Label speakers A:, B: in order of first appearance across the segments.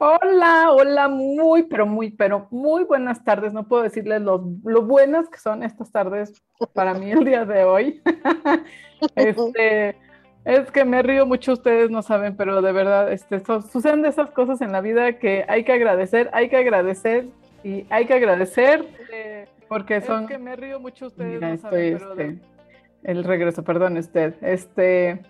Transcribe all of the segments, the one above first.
A: Hola, hola, muy, pero muy, pero muy buenas tardes. No puedo decirles lo, lo buenas que son estas tardes para mí el día de hoy. este, es que me río mucho, ustedes no saben, pero de verdad, este, suceden esas cosas en la vida que hay que agradecer, hay que agradecer y hay que agradecer porque son. Es que me río mucho, ustedes no saben, pero este, el regreso, perdón, usted, este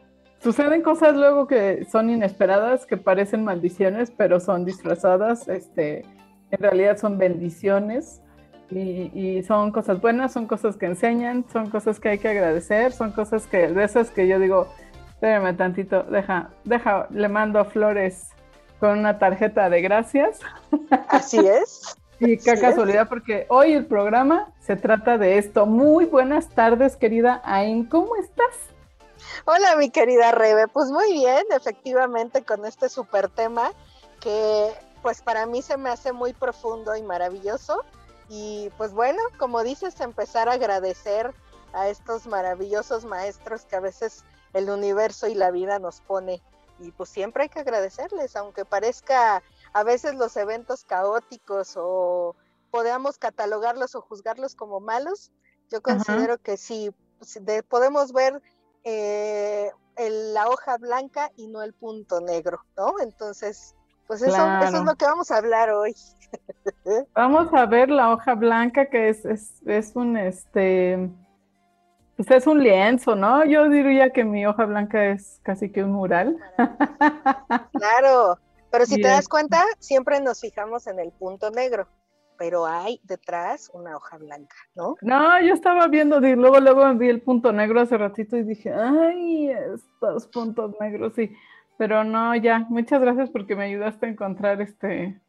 A: suceden cosas luego que son inesperadas, que parecen maldiciones, pero son disfrazadas, este, en realidad son bendiciones y, son cosas buenas, son cosas que enseñan, son cosas que hay que agradecer, son cosas que, de esas que yo digo, espérame tantito, deja, deja, le mando flores con una tarjeta de gracias.
B: Así es.
A: y qué casualidad, porque hoy el programa se trata de esto. Muy buenas tardes, querida Ain, ¿cómo estás?
B: Hola, mi querida Rebe. Pues muy bien, efectivamente, con este super tema que pues para mí se me hace muy profundo y maravilloso. Y pues bueno, como dices, empezar a agradecer a estos maravillosos maestros que a veces el universo y la vida nos pone. Y pues siempre hay que agradecerles, aunque parezca a veces los eventos caóticos o podamos catalogarlos o juzgarlos como malos, yo considero que sí, podemos ver eh, la hoja blanca y no el punto negro, ¿no? Entonces, pues eso, eso es lo que vamos a hablar hoy.
A: vamos a ver la hoja blanca que es, es, es un este pues es un lienzo, ¿no? Yo diría que mi hoja blanca es casi que un mural.
B: Claro, pero si te das cuenta, siempre nos fijamos en el punto negro pero hay detrás una hoja blanca, ¿no?
A: No, yo estaba viendo, y luego, luego vi el punto negro hace ratito y dije, ay, estos puntos negros, sí. Pero no, ya, muchas gracias porque me ayudaste a encontrar este.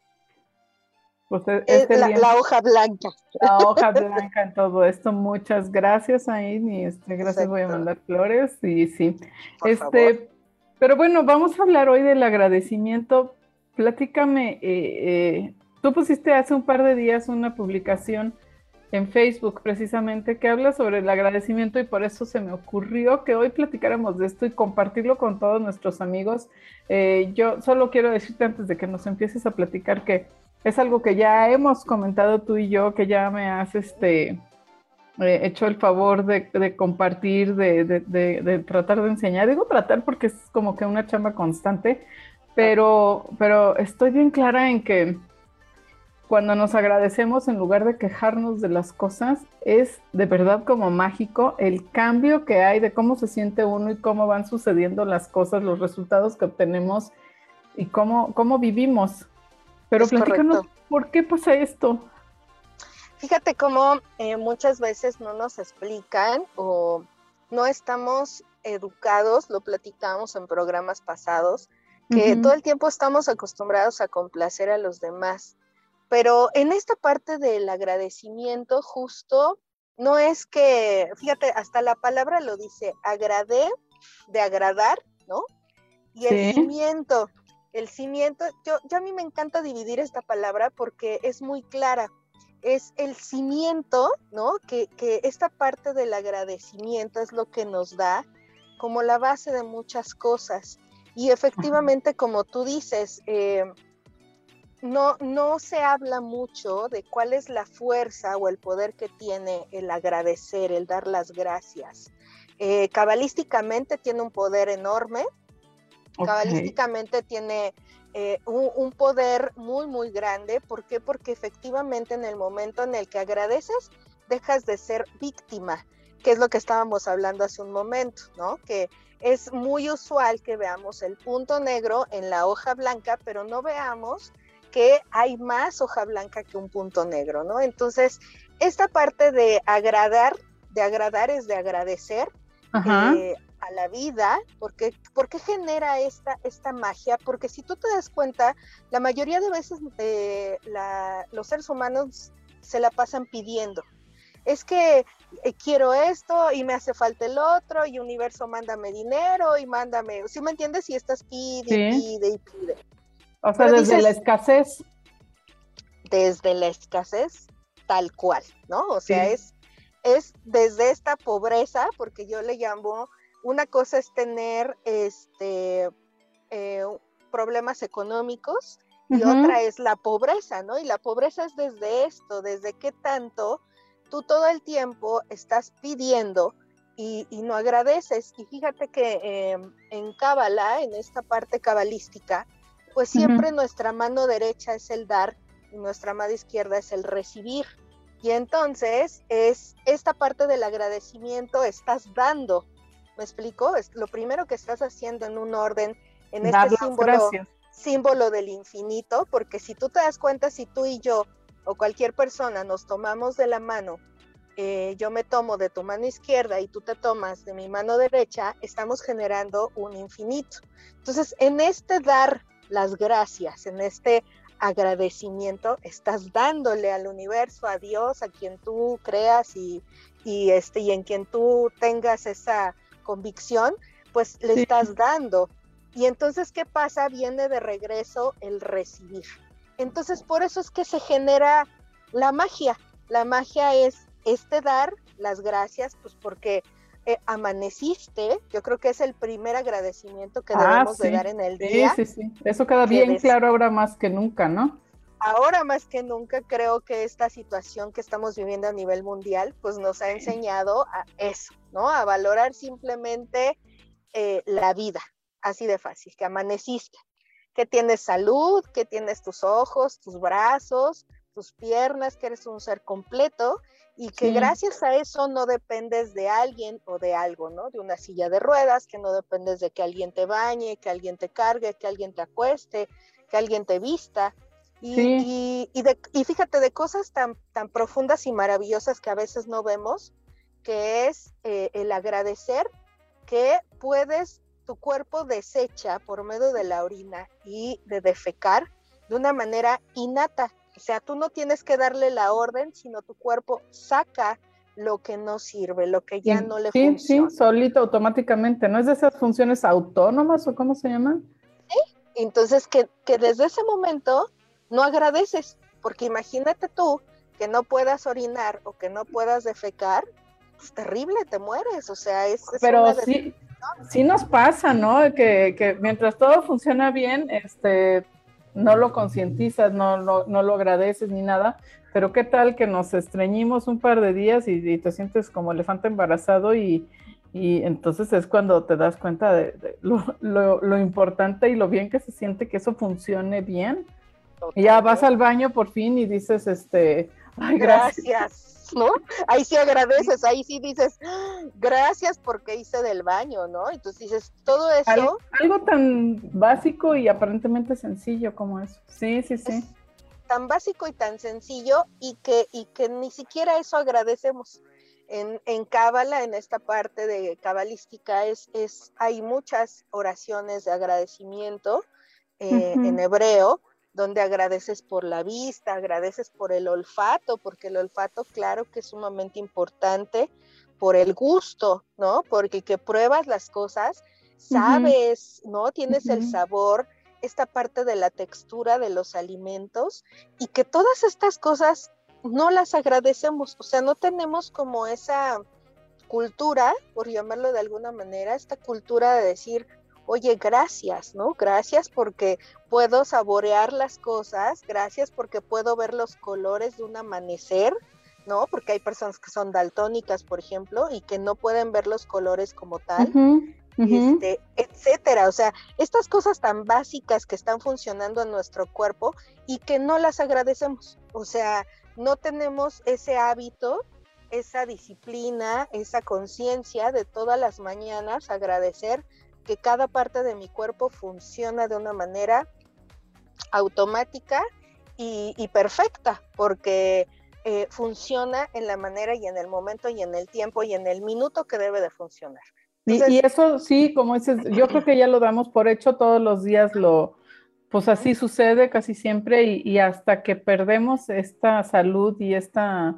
B: Pues, e, este la, hoja blanca.
A: La hoja blanca en todo esto. Muchas gracias, Ain, y este, gracias, voy a mandar flores, y sí. este, pero bueno, vamos a hablar hoy del agradecimiento. Platícame, eh, eh Tú pusiste hace un par de días una publicación en Facebook precisamente que habla sobre el agradecimiento y por eso se me ocurrió que hoy platicáramos de esto y compartirlo con todos nuestros amigos. Eh, yo solo quiero decirte antes de que nos empieces a platicar que es algo que ya hemos comentado tú y yo, que ya me has este, eh, hecho el favor de, compartir, de, tratar de enseñar. Digo tratar porque es como que una chamba constante, pero, pero estoy bien clara en que cuando nos agradecemos en lugar de quejarnos de las cosas, es de verdad como mágico el cambio que hay de cómo se siente uno y cómo van sucediendo las cosas, los resultados que obtenemos y cómo, cómo vivimos. Pero platícanos, ¿por qué pasa esto?
B: Fíjate cómo eh, muchas veces no nos explican o no estamos educados, lo platicamos en programas pasados, que todo el tiempo estamos acostumbrados a complacer a los demás pero en esta parte del agradecimiento justo, no es que, fíjate, hasta la palabra lo dice, agradé, de agradar, ¿no? Y el cimiento, el cimiento, yo, yo a mí me encanta dividir esta palabra porque es muy clara. Es el cimiento, ¿no? Que, que esta parte del agradecimiento es lo que nos da como la base de muchas cosas. Y efectivamente, como tú dices, eh, no, no se habla mucho de cuál es la fuerza o el poder que tiene el agradecer, el dar las gracias. Eh, cabalísticamente tiene un poder enorme, cabalísticamente tiene eh, un, poder muy, muy grande. ¿Por qué? Porque efectivamente en el momento en el que agradeces, dejas de ser víctima, que es lo que estábamos hablando hace un momento, ¿no? Que es muy usual que veamos el punto negro en la hoja blanca, pero no veamos que hay más hoja blanca que un punto negro, ¿no? Entonces, esta parte de agradar, de agradar es de agradecer eh, a la vida, porque, porque genera esta, esta magia, porque si tú te das cuenta, la mayoría de veces eh, los seres humanos se la pasan pidiendo. Es que eh, quiero esto y me hace falta el otro y universo mándame dinero y mándame, ¿sí me entiendes? Y estás pide, pide y pide.
A: O sea, desde la escasez.
B: Desde la escasez, tal cual, ¿no? O sea, es, es desde esta pobreza, porque yo le llamo, una cosa es tener este, eh, problemas económicos y otra es la pobreza, ¿no? Y la pobreza es desde esto, desde qué tanto tú todo el tiempo estás pidiendo y, no agradeces. Y fíjate que em, en Cábala, en esta parte cabalística, pues siempre nuestra mano derecha es el dar y nuestra mano izquierda es el recibir. Y entonces es esta parte del agradecimiento estás dando. ¿Me explico? Es lo primero que estás haciendo en un orden, en este símbolo, símbolo del infinito, porque si tú te das cuenta, si tú y yo o cualquier persona nos tomamos de la mano, eh, yo me tomo de tu mano izquierda y tú te tomas de mi mano derecha, estamos generando un infinito. Entonces, en este dar las gracias, en este agradecimiento, estás dándole al universo, a Dios, a quien tú creas y, este, y en quien tú tengas esa convicción, pues le estás dando. Y entonces, ¿qué pasa? Viene de regreso el recibir. Entonces, por eso es que se genera la magia. La magia es este dar las gracias, pues porque eh, amaneciste, yo creo que es el primer agradecimiento que ah, debemos de dar en el día.
A: Sí, sí, sí, eso queda bien claro ahora más que nunca, ¿no?
B: Ahora más que nunca creo que esta situación que estamos viviendo a nivel mundial, pues nos ha enseñado a eso, ¿no? A valorar simplemente eh, la vida, así de fácil, que amaneciste, que tienes salud, que tienes tus ojos, tus brazos, tus piernas, que eres un ser completo y que gracias a eso no dependes de alguien o de algo, ¿no? De una silla de ruedas, que no dependes de que alguien te bañe, que alguien te cargue, que alguien te acueste, que alguien te vista. Y, y, fíjate de cosas tan, tan profundas y maravillosas que a veces no vemos, que es eh, el agradecer que puedes, tu cuerpo desecha por medio de la orina y de defecar de una manera innata. O sea, tú no tienes que darle la orden, sino tu cuerpo saca lo que no sirve, lo que ya no le funciona. Sí,
A: sí, solito, automáticamente. ¿No es de esas funciones autónomas o cómo se llaman?
B: Sí, entonces que, que desde ese momento no agradeces, porque imagínate tú que no puedas orinar o que no puedas defecar, es terrible, te mueres, o sea, es...
A: Pero sí, sí nos pasa, ¿no? Que, que mientras todo funciona bien, este, no lo concientizas, no, no, lo agradeces ni nada, pero qué tal que nos estreñimos un par de días y, te sientes como elefante embarazado y, entonces es cuando te das cuenta de, lo, importante y lo bien que se siente que eso funcione bien. Y ya vas al baño por fin y dices, este, ay, gracias
B: ¿no? Ahí sí agradeces, ahí sí dices, gracias porque hice del baño, ¿no? Entonces dices, todo eso...
A: Algo, tan básico y aparentemente sencillo como eso. Sí, sí, sí.
B: Tan básico y tan sencillo y que, y que ni siquiera eso agradecemos. En, en Cábala, en esta parte de cabalística, es, es, hay muchas oraciones de agradecimiento eh, en hebreo, donde agradeces por la vista, agradeces por el olfato, porque el olfato, claro que es sumamente importante, por el gusto, ¿no? Porque que pruebas las cosas, sabes, ¿no? Tienes el sabor, esta parte de la textura de los alimentos y que todas estas cosas no las agradecemos, o sea, no tenemos como esa cultura, por llamarlo de alguna manera, esta cultura de decir, oye, gracias, ¿no? Gracias porque puedo saborear las cosas, gracias porque puedo ver los colores de un amanecer, ¿no? Porque hay personas que son daltónicas, por ejemplo, y que no pueden ver los colores como tal. Este, etcétera, o sea, estas cosas tan básicas que están funcionando en nuestro cuerpo y que no las agradecemos, o sea, no tenemos ese hábito, esa disciplina, esa conciencia de todas las mañanas agradecer que cada parte de mi cuerpo funciona de una manera automática y, perfecta, porque eh, funciona en la manera y en el momento y en el tiempo y en el minuto que debe de funcionar.
A: y, eso sí, como dices, yo creo que ya lo damos por hecho todos los días, lo, pues así sucede casi siempre y hasta que perdemos esta salud y esta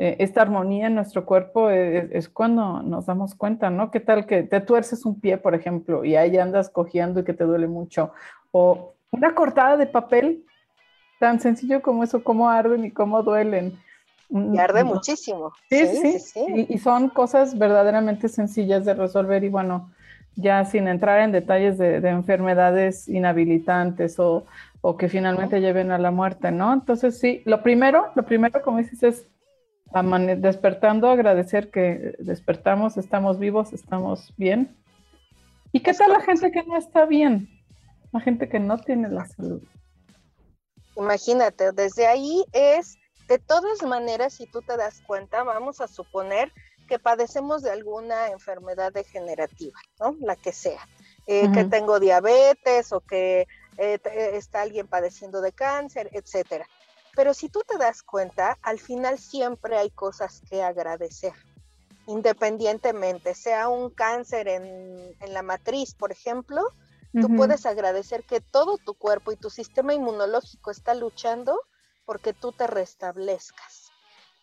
A: eh, esta armonía en nuestro cuerpo es, cuando nos damos cuenta, ¿no? ¿Qué tal que te tuerces un pie, por ejemplo, y ahí andas cojeando y que te duele mucho? O una cortada de papel, tan sencillo como eso, cómo arden y cómo duelen.
B: Mm, y arde muchísimo.
A: Sí, sí, sí. Y, son cosas verdaderamente sencillas de resolver y bueno, ya sin entrar en detalles de, enfermedades inhabilitantes o, que finalmente lleven a la muerte, ¿no? Entonces sí, lo primero, lo primero, como dices, es despertando, agradecer que despertamos, estamos vivos, estamos bien. ¿Y qué tal la gente que no está bien? La gente que no tiene la salud.
B: Imagínate, desde ahí es, de todas maneras, si tú te das cuenta, vamos a suponer que padecemos de alguna enfermedad degenerativa, ¿no? La que sea. Eh, que tengo diabetes o que eh, está alguien padeciendo de cáncer, etcétera. Pero si tú te das cuenta, al final siempre hay cosas que agradecer, independientemente, sea un cáncer en, en la matriz, por ejemplo, tú puedes agradecer que todo tu cuerpo y tu sistema inmunológico está luchando porque tú te restablezcas.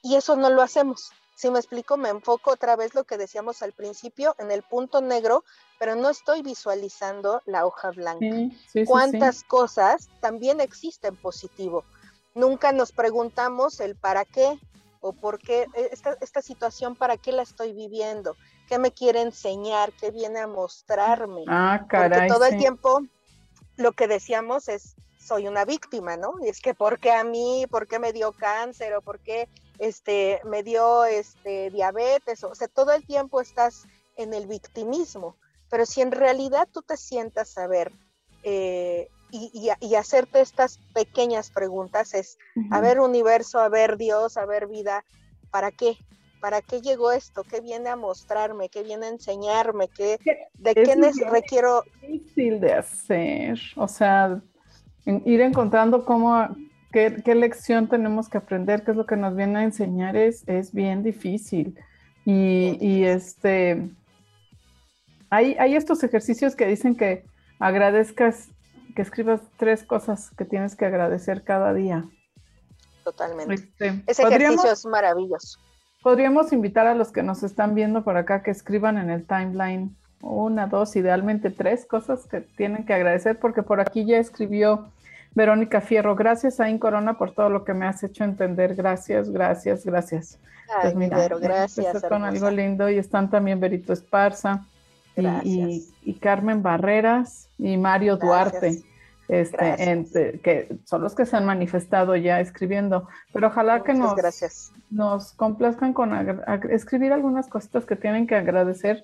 B: Y eso no lo hacemos. Si me explico, me enfoco otra vez lo que decíamos al principio en el punto negro, pero no estoy visualizando la hoja blanca. ¿Cuántas cosas también existen positivo? Nunca nos preguntamos el para qué o por qué e, esta, esta situación, para qué la estoy viviendo, qué me quiere enseñar, qué viene a mostrarme.
A: Ah, caray.
B: Porque todo el tiempo lo que decíamos es, soy una víctima, ¿no? Y es que, ¿por qué a mí? ¿Por qué me dio cáncer? ¿O por qué este, me dio este, diabetes, o sea, todo el tiempo estás en el victimismo, pero si en realidad tú te sientas a ver eh, y, y, hacerte estas pequeñas preguntas es, a ver universo, a ver Dios, a ver vida, ¿para qué? ¿Para qué llegó esto? ¿Qué viene a mostrarme? ¿Qué viene a enseñarme? ¿Qué, ¿De qué requiero?
A: Es difícil de hacer, o sea, ir encontrando cómo ¿Qué, lección tenemos que aprender? ¿Qué es lo que nos viene a enseñar? Es, es bien difícil. Y, este, hay, hay estos ejercicios que dicen que agradezcas, que escribas tres cosas que tienes que agradecer cada día.
B: Totalmente. Este, Ese ejercicio es maravilloso.
A: Podríamos invitar a los que nos están viendo por acá que escriban en el timeline una, dos, idealmente tres cosas que tienen que agradecer, porque por aquí ya escribió Verónica Fierro, gracias a Corona por todo lo que me has hecho entender. Gracias, gracias, gracias.
B: Ay, pues mira, gracias.
A: con algo lindo y están también Berito Esparza y, Carmen Barreras y Mario Duarte. Este, que son los que se han manifestado ya escribiendo, pero ojalá que nos, nos complazcan con escribir algunas cositas que tienen que agradecer.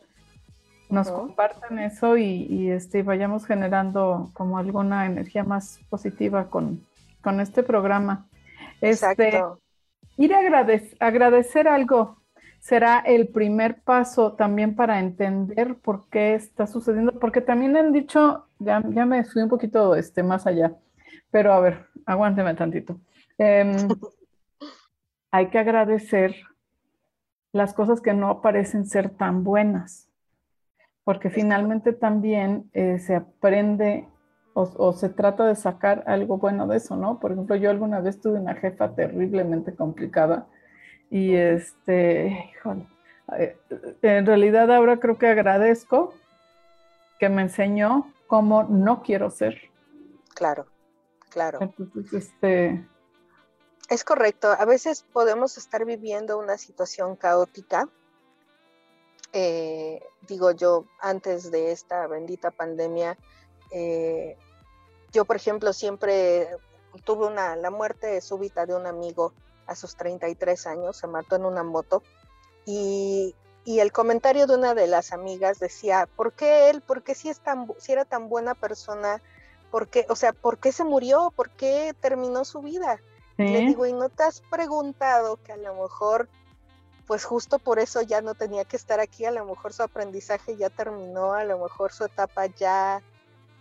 A: Nos compartan eso y, este, vayamos generando como alguna energía más positiva con, con este programa. Este, ir a agradecer algo será el primer paso también para entender por qué está sucediendo, porque también han dicho, ya, ya me fui un poquito este, más allá, pero a ver, aguánteme tantito. Em, hay que agradecer las cosas que no parecen ser tan buenas porque finalmente también eh, se aprende o, se trata de sacar algo bueno de eso, ¿no? Por ejemplo, yo alguna vez tuve una jefa terriblemente complicada y este, híjole, eh, en realidad ahora creo que agradezco que me enseñó cómo no quiero ser.
B: Claro, claro.
A: Entonces, este...
B: Es correcto, a veces podemos estar viviendo una situación caótica eh, digo yo, antes de esta bendita pandemia, eh, yo, por ejemplo, siempre tuve una, la muerte súbita de un amigo a sus 33 años, se mató en una moto, y, el comentario de una de las amigas decía, ¿por qué él? ¿Por qué si, es tan, si era tan buena persona? ¿Por qué, o sea, ¿por qué se murió? ¿Por qué terminó su vida? le digo, ¿y no te has preguntado que a lo mejor pues justo por eso ya no tenía que estar aquí, a lo mejor su aprendizaje ya terminó, a lo mejor su etapa ya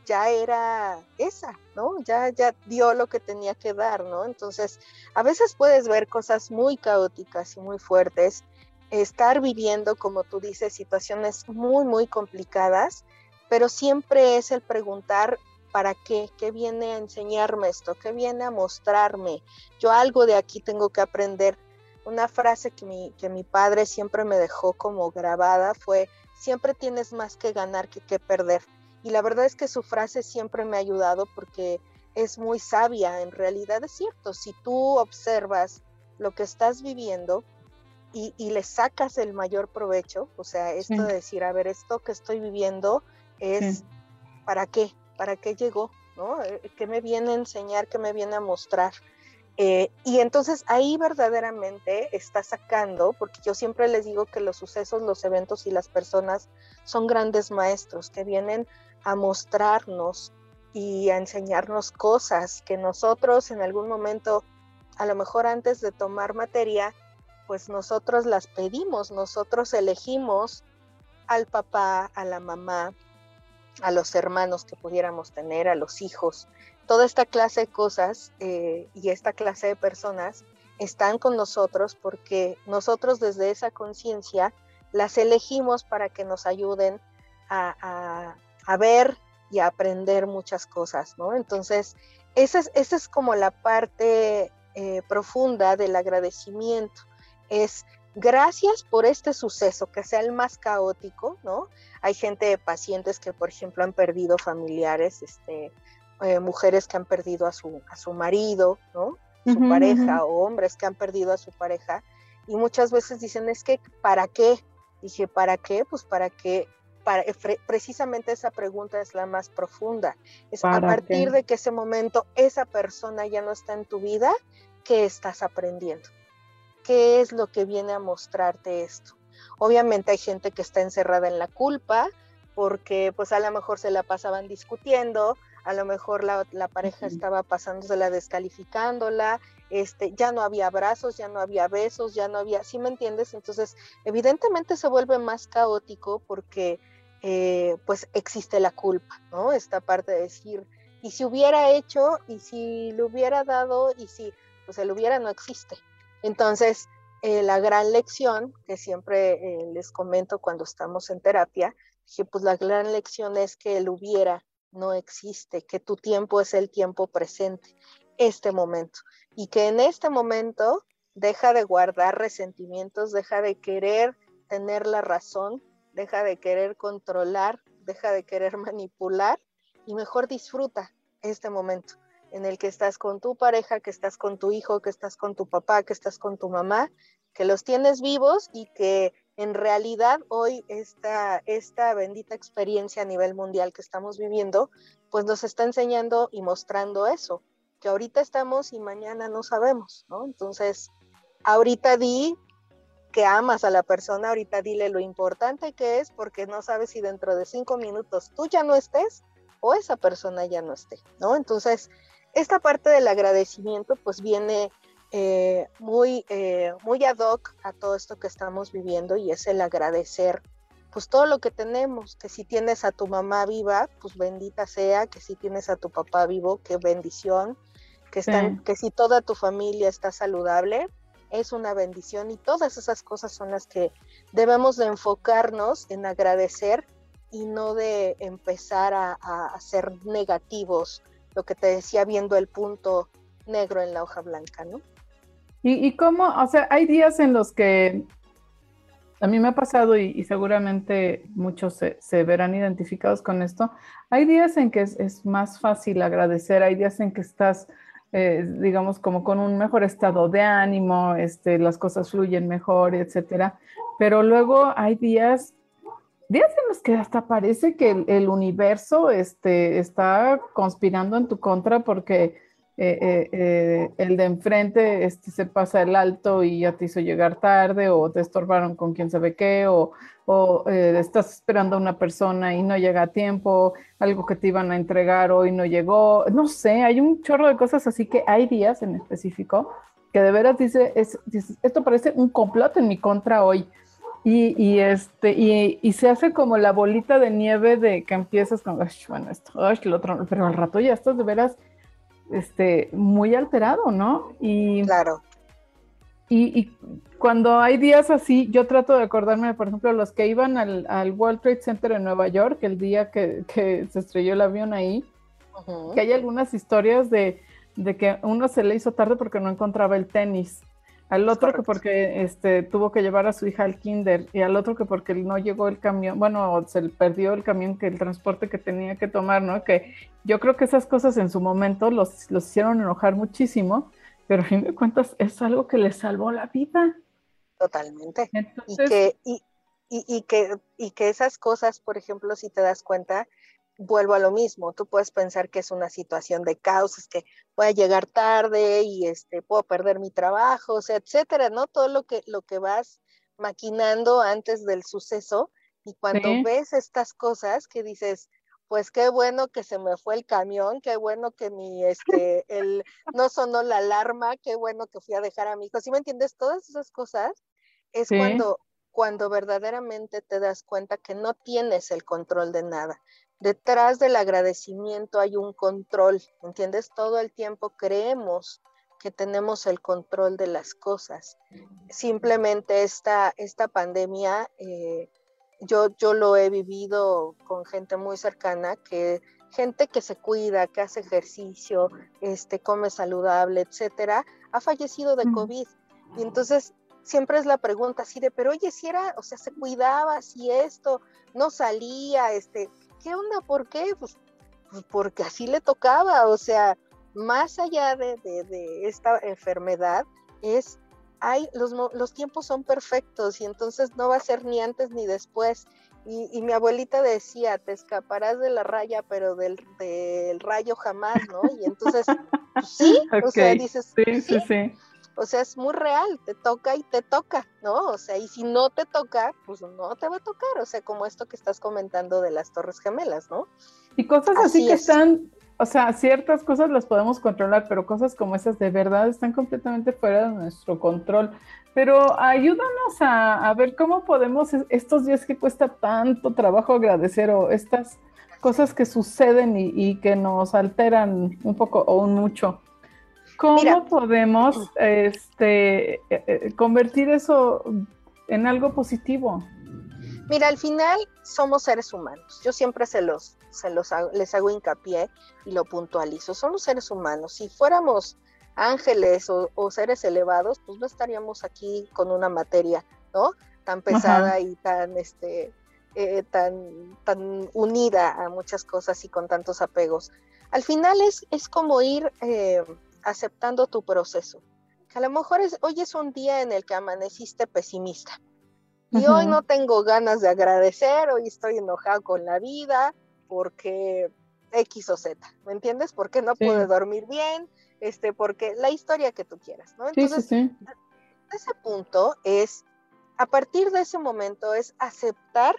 B: ya era esa, ¿no? Ya ya dio lo que tenía que dar, ¿no? Entonces, a veces puedes ver cosas muy caóticas y muy fuertes, estar viviendo, como tú dices, situaciones muy muy complicadas, pero siempre es el preguntar ¿para qué? ¿Qué viene a enseñarme esto? ¿Qué viene a mostrarme? Yo algo de aquí tengo que aprender una frase que mi, que mi padre siempre me dejó como grabada fue, siempre tienes más que ganar que que perder. Y la verdad es que su frase siempre me ha ayudado porque es muy sabia, en realidad es cierto, si tú observas lo que estás viviendo y, le sacas el mayor provecho, o sea, esto de decir, a ver, esto que estoy viviendo, es ¿para qué? ¿Para qué llegó? ¿no? Eh, ¿Qué me viene a enseñar? ¿Qué me viene a mostrar? Eh, y entonces ahí verdaderamente está sacando, porque yo siempre les digo que los sucesos, los eventos y las personas son grandes maestros que vienen a mostrarnos y a enseñarnos cosas que nosotros en algún momento, a lo mejor antes de tomar materia, pues nosotros las pedimos, nosotros elegimos al papá, a la mamá, a los hermanos que pudiéramos tener, a los hijos, toda esta clase de cosas eh, y esta clase de personas están con nosotros porque nosotros desde esa conciencia las elegimos para que nos ayuden a, ver y a aprender muchas cosas, ¿no? Entonces, esa es, esa es como la parte eh, profunda del agradecimiento, es gracias por este suceso, que sea el más caótico, ¿no? Hay gente, pacientes que, por ejemplo, han perdido familiares, este, eh, mujeres que han perdido a su, a su marido, ¿no? Su pareja, o hombres que han perdido a su pareja, y muchas veces dicen, es que, ¿para qué? Dije, ¿para qué? Pues para que, para, precisamente esa pregunta es la más profunda. Es a partir de que ese momento esa persona ya no está en tu vida, ¿qué estás aprendiendo? ¿Qué es lo que viene a mostrarte esto? Obviamente hay gente que está encerrada en la culpa porque pues a lo mejor se la pasaban discutiendo, a lo mejor la, pareja estaba pasándosela descalificándola, este, ya no había abrazos, ya no había besos, ya no había, ¿sí me entiendes? Entonces, evidentemente se vuelve más caótico porque eh, pues existe la culpa, ¿no? Esta parte de decir, y si hubiera hecho, y si le hubiera dado, y si, pues el hubiera no existe. Entonces, eh, la gran lección que siempre eh, les comento cuando estamos en terapia, dije, pues la gran lección es que el hubiera no existe, que tu tiempo es el tiempo presente, este momento, y que en este momento deja de guardar resentimientos, deja de querer tener la razón, deja de querer controlar, deja de querer manipular y mejor disfruta este momento en el que estás con tu pareja, que estás con tu hijo, que estás con tu papá, que estás con tu mamá, que los tienes vivos y que en realidad hoy esta, esta bendita experiencia a nivel mundial que estamos viviendo, pues nos está enseñando y mostrando eso, que ahorita estamos y mañana no sabemos, ¿no? Entonces, ahorita di que amas a la persona, ahorita dile lo importante que es, porque no sabes si dentro de cinco minutos tú ya no estés o esa persona ya no esté, ¿no? Entonces, esta parte del agradecimiento pues viene eh, muy, eh, muy ad hoc a todo esto que estamos viviendo y es el agradecer pues todo lo que tenemos, que si tienes a tu mamá viva, pues bendita sea, que si tienes a tu papá vivo, qué bendición, que, están, que si toda tu familia está saludable, es una bendición y todas esas cosas son las que debemos de enfocarnos en agradecer y no de empezar a, a ser negativos, lo que te decía viendo el punto negro en la hoja blanca, ¿no?
A: Y, cómo, o sea, hay días en los que a mí me ha pasado y, seguramente muchos se, verán identificados con esto. Hay días en que es, más fácil agradecer, hay días en que estás, eh, digamos, como con un mejor estado de ánimo, este, las cosas fluyen mejor, etcétera. Pero luego hay días, días en los que hasta parece que el, el universo este, está conspirando en tu contra porque eh, eh, eh, el de enfrente este, se pasa el alto y ya te hizo llegar tarde o te estorbaron con quién sabe qué o, estás esperando a una persona y no llega a tiempo, algo que te iban a entregar hoy no llegó, no sé, hay un chorro de cosas así que hay días en específico que de veras dice, es, esto parece un complot en mi contra hoy. Este, y, se hace como la bolita de nieve de que empiezas con, bueno, esto, pero al rato ya estás de veras este, muy alterado, ¿no?
B: Y, claro.
A: Y, cuando hay días así, yo trato de acordarme, por ejemplo, los que iban al, World Trade Center en Nueva York, el día que, se estrelló el avión ahí, que hay algunas historias de, de que uno se le hizo tarde porque no encontraba el tenis al otro que porque este, tuvo que llevar a su hija al kinder y al otro que porque no llegó el camión, bueno, se perdió el camión que el transporte que tenía que tomar, ¿no? Que yo creo que esas cosas en su momento los, los hicieron enojar muchísimo, pero a fin de cuentas es algo que les salvó la vida.
B: Totalmente. y, que, y, y, que, y que esas cosas, por ejemplo, si te das cuenta, vuelvo a lo mismo, tú puedes pensar que es una situación de caos, es que voy a llegar tarde y este, puedo perder mi trabajo, o sea, etcétera, ¿no? Todo lo que, lo que vas maquinando antes del suceso y cuando ves estas cosas que dices, pues qué bueno que se me fue el camión, qué bueno que mi, este, el, no sonó la alarma, qué bueno que fui a dejar a mi hijo, ¿sí me entiendes? Todas esas cosas es cuando, cuando verdaderamente te das cuenta que no tienes el control de nada, detrás del agradecimiento hay un control, ¿entiendes? Todo el tiempo creemos que tenemos el control de las cosas. Simplemente esta, esta pandemia, eh, yo, yo lo he vivido con gente muy cercana, que gente que se cuida, que hace ejercicio, este, come saludable, etcétera, ha fallecido de COVID. Y entonces siempre es la pregunta así de, pero oye, si era, o sea, se cuidaba, si esto, no salía, este, ¿qué onda? ¿Por qué? Pues, pues, porque así le tocaba, o sea, más allá de, esta enfermedad, es, hay, los, los, tiempos son perfectos y entonces no va a ser ni antes ni después. Y, mi abuelita decía, te escaparás de la raya, pero del, rayo jamás, ¿no? Y entonces, pues, sí, o sea, dices, sí, sí, sí. O sea, es muy real, te toca y te toca, ¿no? O sea, y si no te toca, pues no te va a tocar, o sea, como esto que estás comentando de las Torres Gemelas, ¿no?
A: Y cosas así, que están, o sea, ciertas cosas las podemos controlar, pero cosas como esas de verdad están completamente fuera de nuestro control. Pero ayúdanos a, ver cómo podemos, estos días que cuesta tanto trabajo agradecer o estas cosas que suceden y, y que nos alteran un poco o un mucho, ¿Cómo podemos este, eh, eh, convertir eso en algo positivo?
B: Mira, al final somos seres humanos. Yo siempre se los, se los les hago hincapié y lo puntualizo. Somos seres humanos. Si fuéramos ángeles o, seres elevados, pues no estaríamos aquí con una materia, ¿no? Tan pesada y tan, este, eh, tan, tan unida a muchas cosas y con tantos apegos. Al final es, es como ir aceptando tu proceso. Que a lo mejor es, hoy es un día en el que amaneciste pesimista. Y hoy no tengo ganas de agradecer, hoy estoy enojado con la vida porque X o Z, ¿me entiendes? Porque no pude dormir bien, este, porque la historia que tú quieras, ¿no? Entonces, ese punto es, a partir de ese momento, es aceptar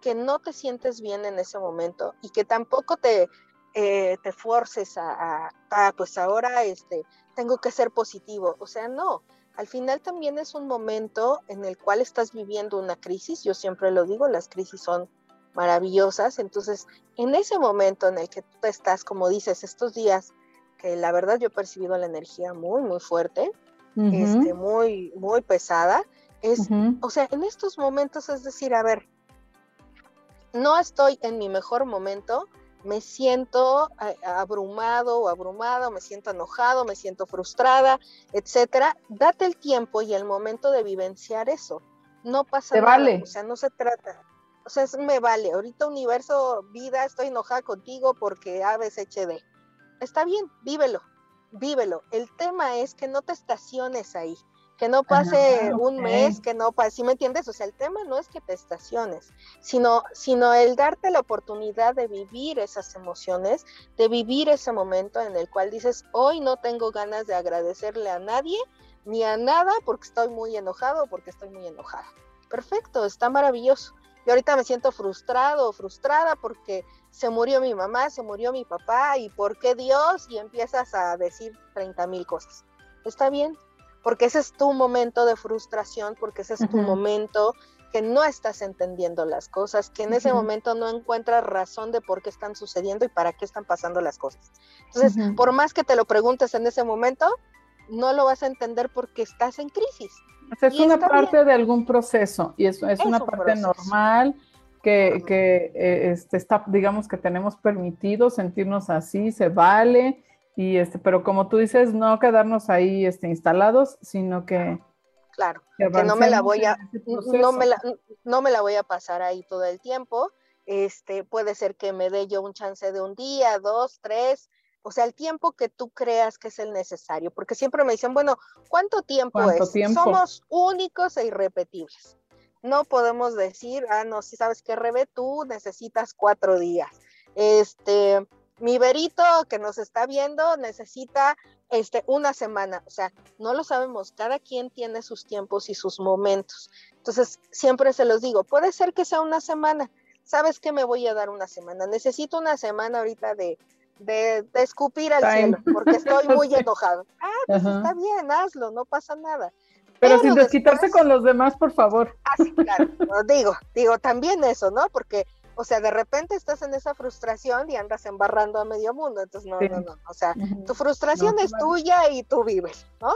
B: que no te sientes bien en ese momento y que tampoco te eh, te forces a, pues ahora este, tengo que ser positivo. O sea, no. Al final también es un momento en el cual estás viviendo una crisis. Yo siempre lo digo, las crisis son maravillosas. Entonces, en ese momento en el que tú estás, como dices, estos días, que la verdad yo he percibido la energía muy, muy fuerte, este, muy, muy pesada, es, o sea, en estos momentos es decir, a ver, no estoy en mi mejor momento, me siento abrumado o abrumada, me siento enojado, me siento frustrada, etcétera, date el tiempo y el momento de vivenciar eso. No pasa nada, vale. o sea, no se trata. O sea, me vale. Ahorita universo, vida, estoy enojada contigo porque HD. Está bien, vívelo, vívelo. El tema es que no te estaciones ahí que no pase un mes, que no pase, ¿sí me entiendes? O sea, el tema no es que te estaciones, sino, sino el darte la oportunidad de vivir esas emociones, de vivir ese momento en el cual dices, hoy no tengo ganas de agradecerle a nadie ni a nada porque estoy muy enojado o porque estoy muy enojada. Perfecto, está maravilloso. Y ahorita me siento frustrado o frustrada porque se murió mi mamá, se murió mi papá y por qué Dios y empiezas a decir 30 mil cosas. Está bien, porque ese es tu momento de frustración, porque ese es tu momento que no estás entendiendo las cosas, que en ese momento no encuentras razón de por qué están sucediendo y para qué están pasando las cosas. Entonces, por más que te lo preguntes en ese momento, no lo vas a entender porque estás en crisis.
A: es una parte de algún proceso y eso es, una parte normal que, que eh, este, está, digamos que tenemos permitido sentirnos así, se vale y este, pero como tú dices, no quedarnos ahí este, instalados, sino que
B: claro, que, no me la voy a no me la, no me la voy a pasar ahí todo el tiempo. Este, puede ser que me dé yo un chance de un día, dos, tres, o sea, el tiempo que tú creas que es el necesario, porque siempre me dicen, bueno, ¿cuánto tiempo es? Somos únicos e irrepetibles. No podemos decir, ah, no, si sabes que Rebe, tú necesitas cuatro días. Este, mi verito que nos está viendo necesita este, una semana. O sea, no lo sabemos. Cada quien tiene sus tiempos y sus momentos. Entonces, siempre se los digo, puede ser que sea una semana. ¿Sabes qué me voy a dar una semana? Necesito una semana ahorita de, de, escupir al cielo, porque estoy muy enojado. Ah, pues está bien, hazlo, no pasa nada.
A: Pero, sin desquitarse con los demás, por favor.
B: Ah, sí, claro. digo, digo, también eso, ¿no? Porque, o sea, de repente estás en esa frustración y andas embarrando a medio mundo. Entonces, no, no, no. O sea, tu frustración es tuya y tú vives, ¿no?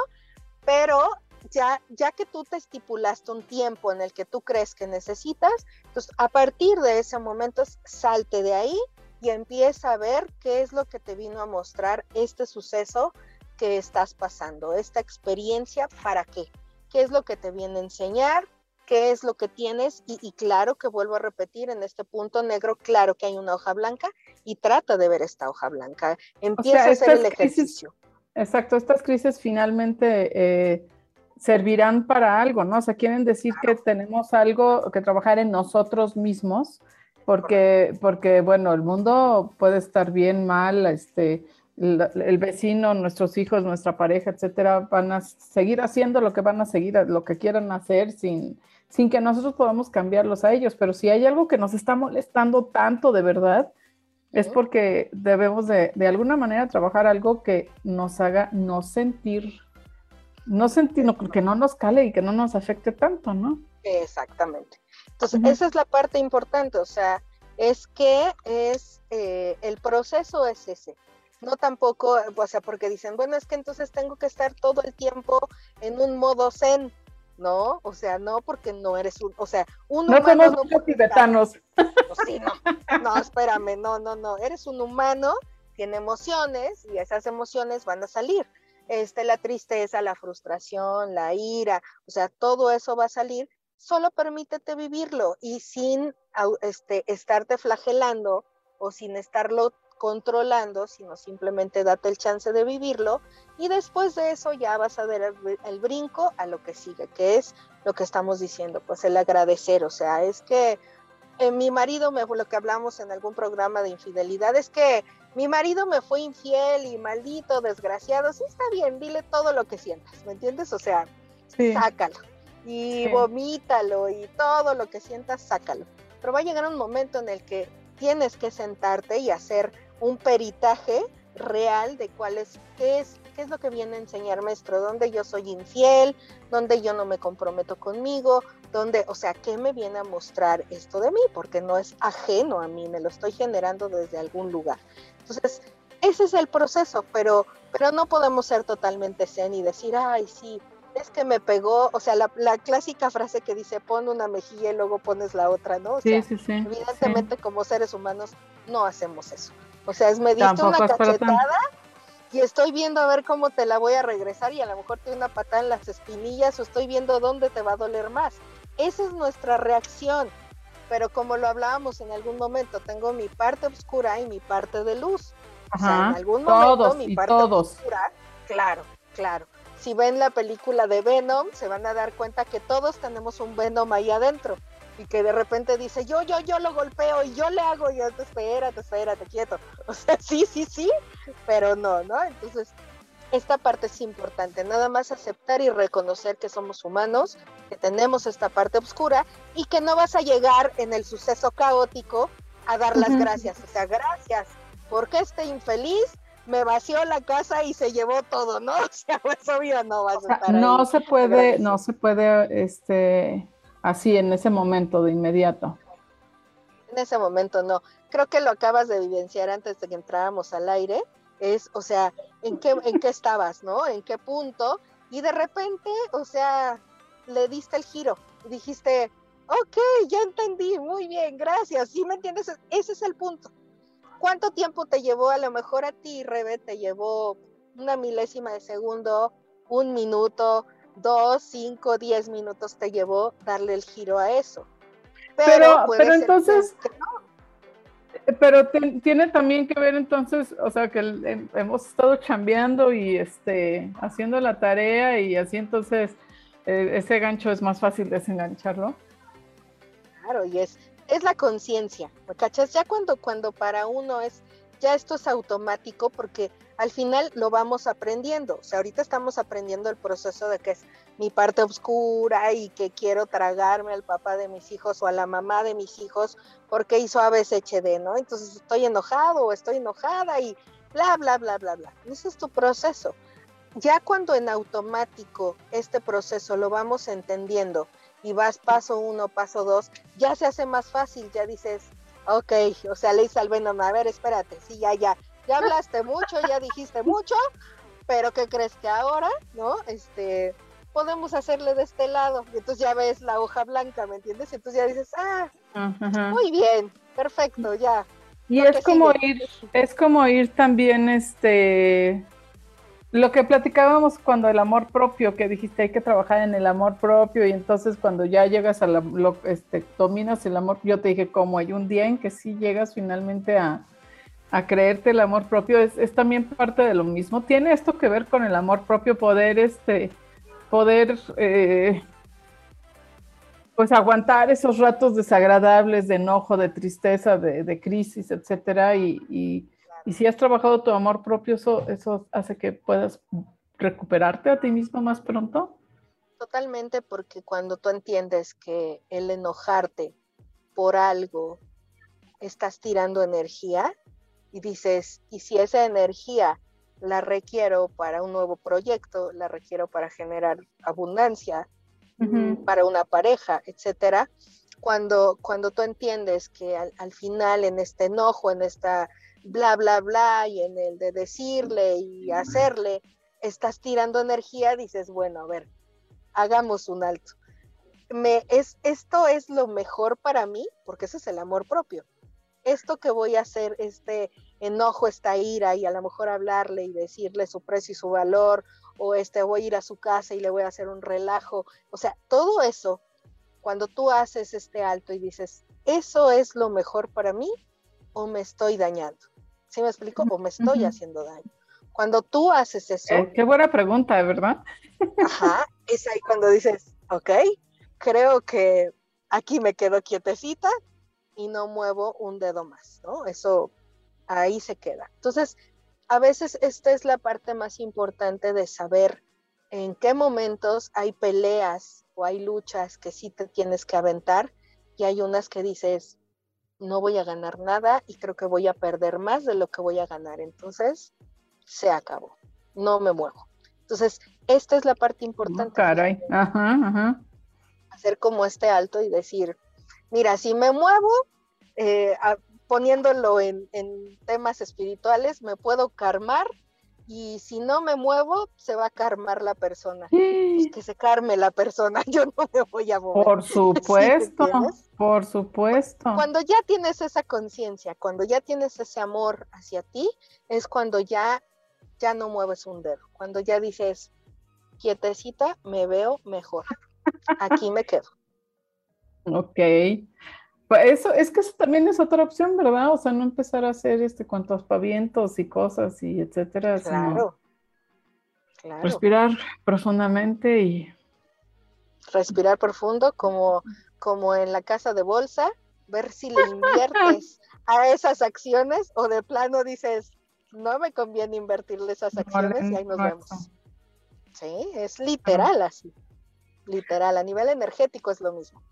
B: Pero ya, ya que tú te estipulaste un tiempo en el que tú crees que necesitas, entonces a partir de ese momento salte de ahí y empieza a ver qué es lo que te vino a mostrar este suceso que estás pasando, esta experiencia, ¿para qué? ¿Qué es lo que te viene a enseñar? ¿Qué es lo que tienes? Y, claro que vuelvo a repetir, en este punto negro, claro que hay una hoja blanca y trata de ver esta hoja blanca. Empieza a hacer el ejercicio.
A: exacto, estas crisis finalmente eh, servirán para algo, ¿no? O sea, quieren decir que tenemos algo que trabajar en nosotros mismos porque, porque bueno, el mundo puede estar bien, mal, este, el, vecino, nuestros hijos, nuestra pareja, etcétera, van a seguir haciendo lo que van a seguir, lo que quieran hacer sin, sin que nosotros podamos cambiarlos a ellos. Pero si hay algo que nos está molestando tanto de verdad, es porque debemos de, de alguna manera trabajar algo que nos haga no sentir, no sentir, que no nos cale y que no nos afecte tanto, ¿no?
B: Exactamente. Entonces, esa es la parte importante, o sea, es que es eh, el proceso es ese. No tampoco, o sea, porque dicen, bueno, es que entonces tengo que estar todo el tiempo en un modo zen, ¿no? O sea, no porque no eres un, o sea, un
A: no humano no tibetanos.
B: Sí, no, no, espérame, no, no, no, eres un humano, tiene emociones y esas emociones van a salir. Este, la tristeza, la frustración, la ira, o sea, todo eso va a salir solo permítete vivirlo y sin este, estarte flagelando o sin estarlo controlando, sino simplemente date el chance de vivirlo y después de eso ya vas a dar el, brinco a lo que sigue, que es lo que estamos diciendo, pues el agradecer, o sea, es que eh, mi marido me lo que hablamos en algún programa de infidelidad, es que mi marido me fue infiel y maldito, desgraciado, sí está bien, dile todo lo que sientas, ¿me entiendes? O sea, sácalo y vomítalo y todo lo que sientas, sácalo. Pero va a llegar un momento en el que tienes que sentarte y hacer un peritaje real de cuál es, qué es, qué es lo que viene a enseñarme esto, dónde yo soy infiel, dónde yo no me comprometo conmigo, dónde, o sea, qué me viene a mostrar esto de mí, porque no es ajeno a mí, me lo estoy generando desde algún lugar. Entonces, ese es el proceso, pero, pero no podemos ser totalmente zen y decir, ay, sí, es que me pegó, o sea, la, clásica frase que dice pon una mejilla y luego pones la otra, ¿no? O
A: sí, sí, sí.
B: Evidentemente como seres humanos no hacemos eso. O sea, es me diste una cachetada y estoy viendo a ver cómo te la voy a regresar y a lo mejor te una patada en las espinillas o estoy viendo dónde te va a doler más. Esa es nuestra reacción. Pero como lo hablábamos en algún momento, tengo mi parte oscura y mi parte de luz. o sea, en algún momento mi parte oscura, claro, claro si ven la película de Venom, se van a dar cuenta que todos tenemos un Venom ahí adentro y que de repente dice, yo, yo, yo lo golpeo y yo le hago, y yo, espérate, espérate, quieto. O sea, sí, sí, sí, pero no, ¿no? Entonces, esta parte es importante, nada más aceptar y reconocer que somos humanos, que tenemos esta parte oscura y que no vas a llegar en el suceso caótico a dar las gracias. O sea, gracias, porque este infeliz me vació la casa y se llevó todo, ¿no? O sea, pues obvio no vas a estar
A: No se puede, no se puede, este, así en ese momento de inmediato.
B: En ese momento no. Creo que lo acabas de evidenciar antes de que entráramos al aire. Es, o sea, ¿en qué, en qué estabas, no? ¿En qué punto? Y de repente, o sea, le diste el giro. Dijiste, ok, ya entendí, muy bien, gracias. ¿Sí me entiendes? Ese es el punto ¿Cuánto tiempo te llevó? A lo mejor a ti, Rebe, te llevó una milésima de segundo, un minuto, dos, cinco, diez minutos te llevó darle el giro a eso.
A: Pero, pero, entonces, pero tiene también que ver entonces, o sea, que hemos estado chambeando y este, haciendo la tarea y así entonces eh, ese gancho es más fácil desengancharlo.
B: Claro, y es, es la conciencia, ¿me cachas? Ya cuando, cuando para uno es, ya esto es automático porque al final lo vamos aprendiendo. O sea, ahorita estamos aprendiendo el proceso de que es mi parte oscura y que quiero tragarme al papá de mis hijos o a la mamá de mis hijos porque hizo ABCHD, ¿no? Entonces estoy enojado o estoy enojada y bla, bla, bla, bla, bla. Ese es tu proceso. Ya cuando en automático este proceso lo vamos entendiendo y vas paso uno, paso dos, ya se hace más fácil, ya dices, ok, o sea, le Venom, a ver, espérate, sí, ya, ya, ya hablaste mucho, ya dijiste mucho, pero ¿qué crees que ahora, no? Este, podemos hacerle de este lado, y entonces ya ves la hoja blanca, ¿me entiendes? Entonces ya dices, ah, muy bien, perfecto, ya.
A: Y es como ir, es como ir también, este, lo que platicábamos cuando el amor propio, que dijiste hay que trabajar en el amor propio y entonces cuando ya llegas a la, lo, este, dominas el amor, yo te dije como hay un día en que sí llegas finalmente a, a creerte el amor propio, es, es, también parte de lo mismo. Tiene esto que ver con el amor propio, poder, este, poder, eh, pues aguantar esos ratos desagradables de enojo, de tristeza, de, de crisis, etcétera, y, y y si has trabajado tu amor propio, eso, eso hace que puedas recuperarte a ti mismo más pronto.
B: Totalmente, porque cuando tú entiendes que el enojarte por algo estás tirando energía y dices, y si esa energía la requiero para un nuevo proyecto, la requiero para generar abundancia, para una pareja, etcétera. Cuando, cuando tú entiendes que al, al final en este enojo, en esta bla, bla, bla, y en el de decirle y hacerle, estás tirando energía, dices, bueno, a ver, hagamos un alto. Me, es, esto es lo mejor para mí, porque ese es el amor propio. Esto que voy a hacer, este enojo, esta ira, y a lo mejor hablarle y decirle su precio y su valor, o este voy a ir a su casa y le voy a hacer un relajo. O sea, todo eso, cuando tú haces este alto y dices, eso es lo mejor para mí, o me estoy dañando. ¿Sí me explico? ¿O me estoy haciendo daño? Cuando tú haces eso.
A: Eh, qué buena pregunta, ¿verdad?
B: Ajá, es ahí cuando dices, ok, creo que aquí me quedo quietecita y no muevo un dedo más, ¿no? Eso ahí se queda. Entonces, a veces esta es la parte más importante de saber en qué momentos hay peleas o hay luchas que sí te tienes que aventar y hay unas que dices, no voy a ganar nada y creo que voy a perder más de lo que voy a ganar. Entonces, se acabó. No me muevo. Entonces, esta es la parte importante.
A: caray. Ajá, ajá.
B: Hacer como este alto y decir, mira, si me muevo, eh, poniéndolo en, en, temas espirituales, me puedo karmar y si no me muevo, se va a karmar la persona. Pues que se karme la persona, yo no me voy a mover.
A: Por supuesto, por supuesto.
B: Cuando ya tienes esa conciencia, cuando ya tienes ese amor hacia ti, es cuando ya, ya no mueves un dedo, cuando ya dices, quietecita, me veo mejor, aquí me quedo.
A: Ok, pues, eso, es que eso también es otra opción, ¿verdad? O sea, no empezar a hacer este cuantos pavientos y cosas y etcétera.
B: Claro. claro.
A: Respirar profundamente y.
B: Respirar profundo, como, como en la casa de bolsa, ver si le inviertes a esas acciones o de plano dices, no me conviene invertirle esas acciones y ahí nos vemos. Sí, es literal así. Literal, a nivel energético es lo mismo.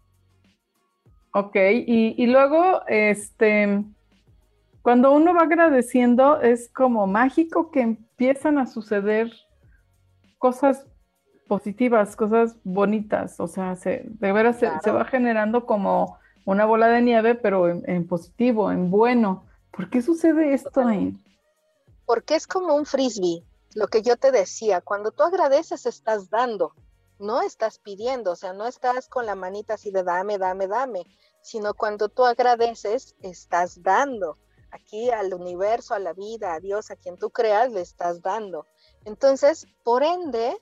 A: Ok, y, luego, este, cuando uno va agradeciendo, es como mágico que empiezan a suceder cosas positivas, cosas bonitas, o sea, se, de veras se, va generando como una bola de nieve, pero en, positivo, en bueno. ¿Por qué sucede esto ahí?
B: Porque es como un frisbee, lo que yo te decía, cuando tú agradeces estás dando, no estás pidiendo, o sea, no estás con la manita así de dame, dame, dame, sino cuando tú agradeces, estás dando. Aquí al universo, a la vida, a Dios, a quien tú creas, le estás dando. Entonces, por ende,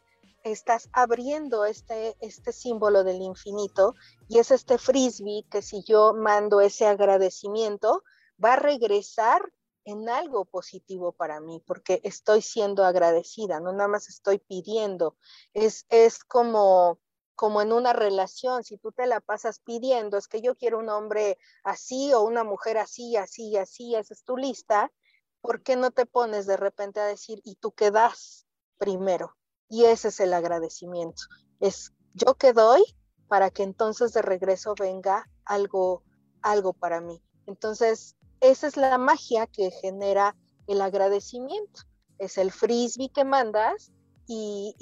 B: estás abriendo este, este símbolo del infinito y es este frisbee que si yo mando ese agradecimiento, va a regresar en algo positivo para mí, porque estoy siendo agradecida, no nada más estoy pidiendo. Es, es como, como en una relación, si tú te la pasas pidiendo, es que yo quiero un hombre así o una mujer así, así, así, esa es tu lista, ¿por qué no te pones de repente a decir, ¿y tú qué das primero? Y ese es el agradecimiento. Es yo que doy para que entonces de regreso venga algo, algo para mí. Entonces, esa es la magia que genera el agradecimiento. Es el frisbee que mandas y,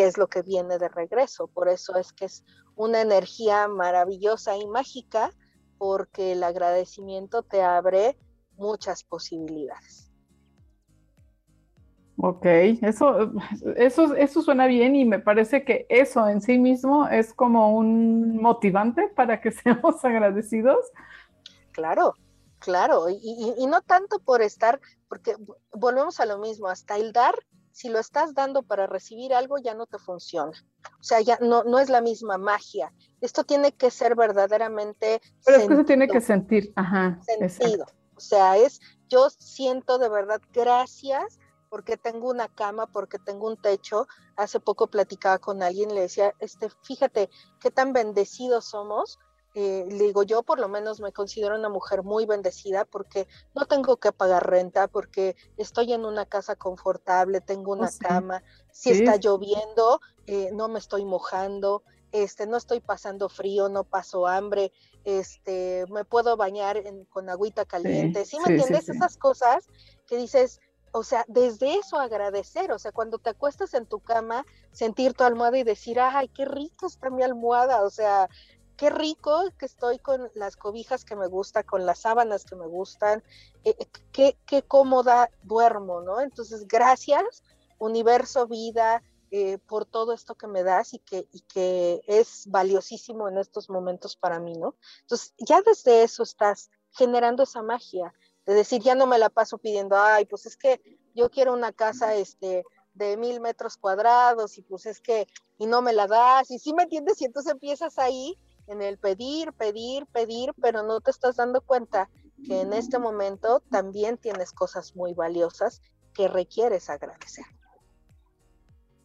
B: es lo que viene de regreso. Por eso es que es una energía maravillosa y mágica porque el agradecimiento te abre muchas posibilidades.
A: Ok, eso, eso, eso suena bien y me parece que eso en sí mismo es como un motivante para que seamos agradecidos.
B: Claro, claro, y, y no tanto por estar, porque volvemos a lo mismo, hasta el dar si lo estás dando para recibir algo, ya no te funciona. O sea, ya no, no es la misma magia. Esto tiene que ser verdaderamente.
A: Pero es que se tiene que sentir, ajá.
B: Sentido. O sea, es, yo siento de verdad gracias porque tengo una cama, porque tengo un techo. Hace poco platicaba con alguien y le decía, este, fíjate qué tan bendecidos somos eh, digo, yo por lo menos me considero una mujer muy bendecida porque no tengo que pagar renta, porque estoy en una casa confortable, tengo una oh, cama, si está lloviendo, eh, no me estoy mojando, este, no estoy pasando frío, no paso hambre, este, me puedo bañar con agüita caliente, ¿sí, me entiendes? Esas cosas que dices, o sea, desde eso agradecer, o sea, cuando te acuestas en tu cama, sentir tu almohada y decir, ay, qué rico está mi almohada, o sea, qué rico que estoy con las cobijas que me gustan, con las sábanas que me gustan, eh, eh, qué, qué, cómoda duermo, ¿no? Entonces, gracias, universo, vida, eh, por todo esto que me das y que, y que es valiosísimo en estos momentos para mí, ¿no? Entonces, ya desde eso estás generando esa magia de decir, ya no me la paso pidiendo, ay, pues es que yo quiero una casa, este, de mil metros cuadrados y pues es que, y no me la das, y sí me entiendes, y entonces empiezas ahí en el pedir, pedir, pedir, pero no te estás dando cuenta que en este momento también tienes cosas muy valiosas que requieres agradecer.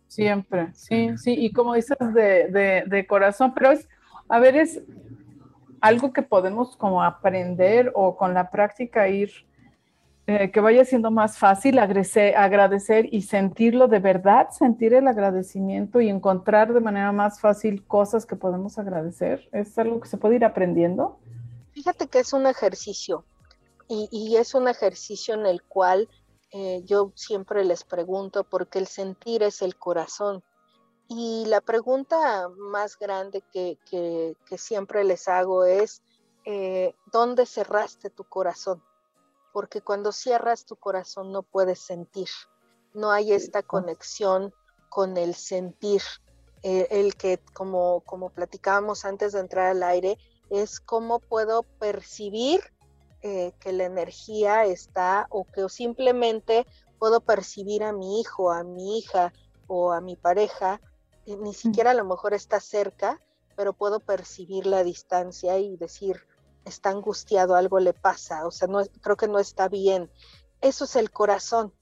A: Siempre, sí, sí, y como dices de, de corazón, pero es, a ver, es algo que podemos como aprender o con la práctica ir eh, que vaya siendo más fácil agradecer, y sentirlo de verdad, sentir el agradecimiento y encontrar de manera más fácil cosas que podemos agradecer. ¿Es algo que se puede ir aprendiendo?
B: Fíjate que es un ejercicio y, es un ejercicio en el cual eh, yo siempre les pregunto porque el sentir es el corazón. Y la pregunta más grande que, siempre les hago es, eh, ¿dónde cerraste tu corazón? Porque cuando cierras tu corazón no puedes sentir, no hay esta conexión con el sentir, eh, el que como, como platicábamos antes de entrar al aire, es cómo puedo percibir eh, que la energía está o que simplemente puedo percibir a mi hijo, a mi hija o a mi pareja, ni siquiera a lo mejor está cerca, pero puedo percibir la distancia y decir, está angustiado, algo le pasa, o sea, no, creo que no está bien. Eso es el corazón.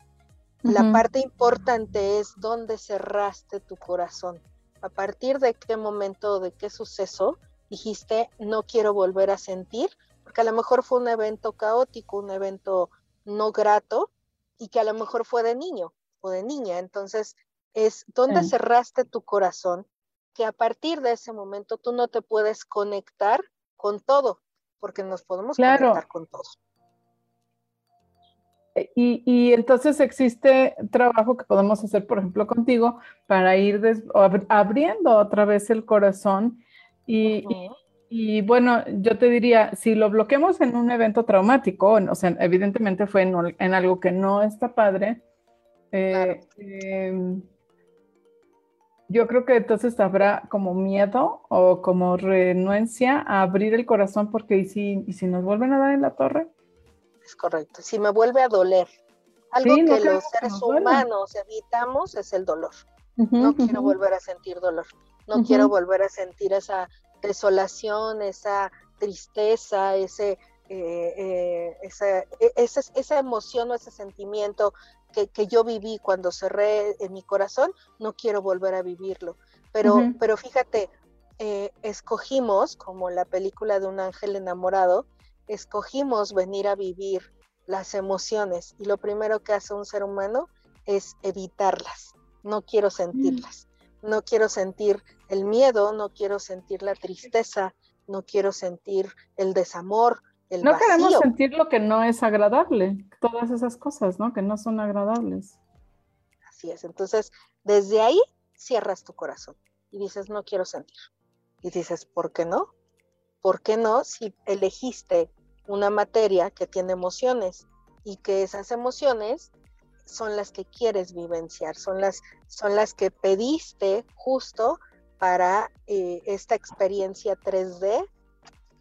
B: La parte importante es dónde cerraste tu corazón. A partir de qué momento, de qué suceso dijiste, no quiero volver a sentir, porque a lo mejor fue un evento caótico, un evento no grato, y que a lo mejor fue de niño o de niña. Entonces, es dónde cerraste tu corazón, que a partir de ese momento tú no te puedes conectar con todo, porque nos podemos conectar con todos.
A: E, y, entonces existe trabajo que podemos hacer, por ejemplo, contigo, para ir abriendo otra vez el corazón. Y, bueno, yo te diría, si lo bloqueamos en un evento traumático, o sea, evidentemente fue en, algo que no está padre, eh, em, yo creo que entonces habrá como miedo o como renuencia a abrir el corazón porque ¿y si, y si nos vuelven a dar en la torre?
B: Es correcto, si me vuelve a doler. Algo que los seres humanos evitamos es el dolor. no quiero volver a sentir dolor. No quiero volver a sentir esa desolación, esa tristeza, ese, eh, eh, esa, e, esa, esa emoción o ese sentimiento que, yo viví cuando cerré en mi corazón, no quiero volver a vivirlo. Pero, pero fíjate, eh, escogimos, como la película de un ángel enamorado, escogimos venir a vivir las emociones y lo primero que hace un ser humano es evitarlas. No quiero sentirlas. Mm. No quiero sentir el miedo, no quiero sentir la tristeza, no quiero sentir el desamor, el
A: no queremos sentir lo que no es agradable, todas esas cosas, ¿no? Que no son agradables.
B: Así es. Entonces, desde ahí cierras tu corazón y dices, no quiero sentir. Y dices, ¿por qué no? ¿Por qué no si elegiste una materia que tiene emociones y que esas emociones son las que quieres vivenciar, son las, son las que pediste justo para eh, esta experiencia 3D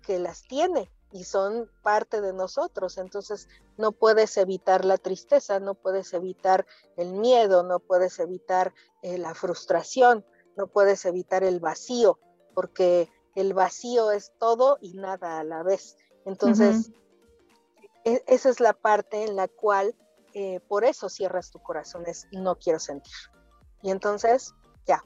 B: que las tiene y son parte de nosotros. Entonces no puedes evitar la tristeza, no puedes evitar el miedo, no puedes evitar eh, la frustración, no puedes evitar el vacío, porque el vacío es todo y nada a la vez. Entonces, e, esa es la parte en la cual eh, por eso cierras tu corazón, es no quiero sentir. Y entonces, ya,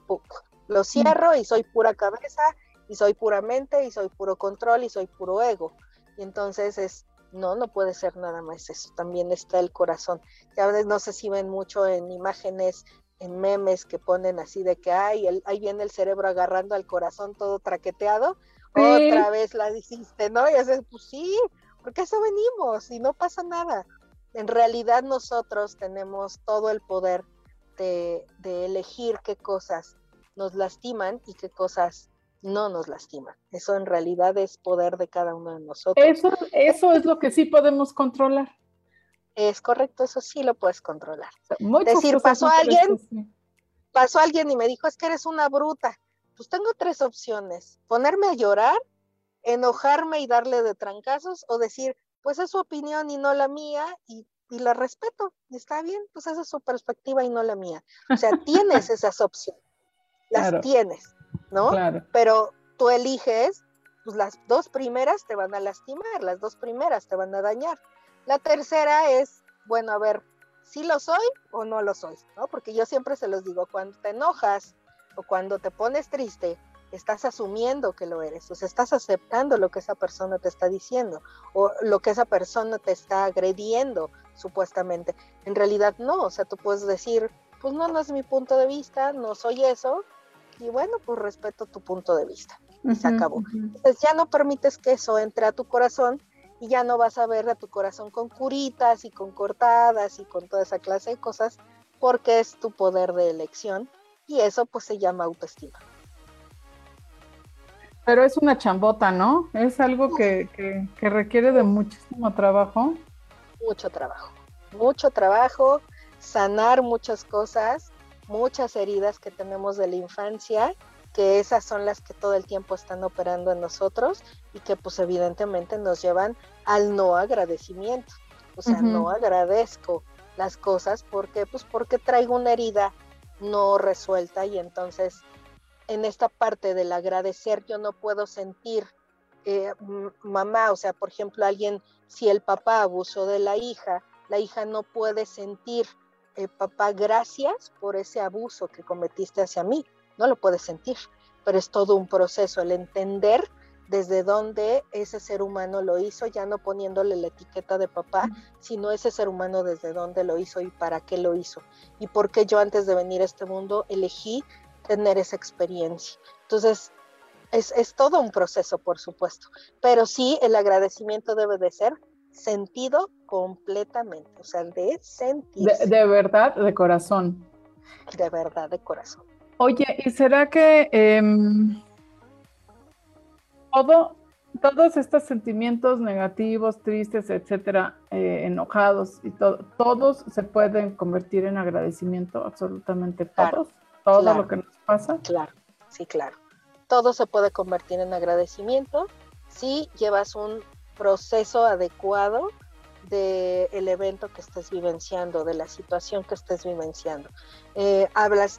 B: lo cierro y soy pura cabeza y soy pura mente y soy puro control y soy puro ego. Y entonces es, no, no puede ser nada más eso, también está el corazón. Ya no sé si ven mucho en imágenes, en memes que ponen así de que, ay, el, ahí viene el cerebro agarrando al corazón todo traqueteado, otra vez la dijiste, ¿no? Y haces, pues sí, porque eso venimos y no pasa nada. En realidad nosotros tenemos todo el poder de, de elegir qué cosas nos lastiman y qué cosas no nos lastima. Eso en realidad es poder de cada uno de nosotros.
A: Eso, eso es lo que sí podemos controlar.
B: Es correcto, eso sí lo puedes controlar. Decir, pasó alguien, pasó alguien y me dijo, es que eres una bruta. Pues tengo tres opciones, ponerme a llorar, enojarme y darle de trancazos o decir, pues es su opinión y no la mía y, y la respeto, está bien, pues esa es su perspectiva y no la mía. O sea, tienes esas opciones, las tienes. ¿No? Pero tú eliges, pues las dos primeras te van a lastimar, las dos primeras te van a dañar. La tercera es, bueno, a ver, si lo soy o no lo soy, ¿no? Porque yo siempre se los digo, cuando te enojas o cuando te pones triste, estás asumiendo que lo eres, o sea, estás aceptando lo que esa persona te está diciendo o lo que esa persona te está agrediendo, supuestamente. En realidad no, o sea, tú puedes decir, pues no, no es mi punto de vista, no soy eso, y bueno, pues respeto tu punto de vista. Y se acabó. Entonces ya no permites que eso entre a tu corazón y ya no vas a ver a tu corazón con curitas y con cortadas y con toda esa clase de cosas porque es tu poder de elección y eso pues se llama autoestima.
A: Pero es una chambota, ¿no? Es algo que, que, que requiere de muchísimo trabajo.
B: Mucho trabajo, mucho trabajo, sanar muchas cosas muchas heridas que tenemos de la infancia, que esas son las que todo el tiempo están operando en nosotros y que pues evidentemente nos llevan al no agradecimiento. O sea, no agradezco las cosas porque pues porque traigo una herida no resuelta y entonces en esta parte del agradecer yo no puedo sentir eh, mamá, o sea, por ejemplo, alguien, si el papá abusó de la hija, la hija no puede sentir eh, papá, gracias por ese abuso que cometiste hacia mí. No lo puedes sentir, pero es todo un proceso, el entender desde dónde ese ser humano lo hizo, ya no poniéndole la etiqueta de papá, sino ese ser humano desde dónde lo hizo y para qué lo hizo. Y por qué yo antes de venir a este mundo elegí tener esa experiencia. Entonces, es, es todo un proceso, por supuesto, pero sí el agradecimiento debe de ser sentido completamente, o sea, de sentir.
A: De, verdad, de corazón.
B: De verdad, de corazón.
A: Oye, ¿y será que em, todo, todos estos sentimientos negativos, tristes, etcétera, eh, enojados y todo, todos se pueden convertir en agradecimiento, absolutamente todos, todo lo que nos pasa?
B: Claro, sí, claro. Todo se puede convertir en agradecimiento si llevas un proceso adecuado del evento que estés vivenciando, de la situación que estés vivenciando. Eh,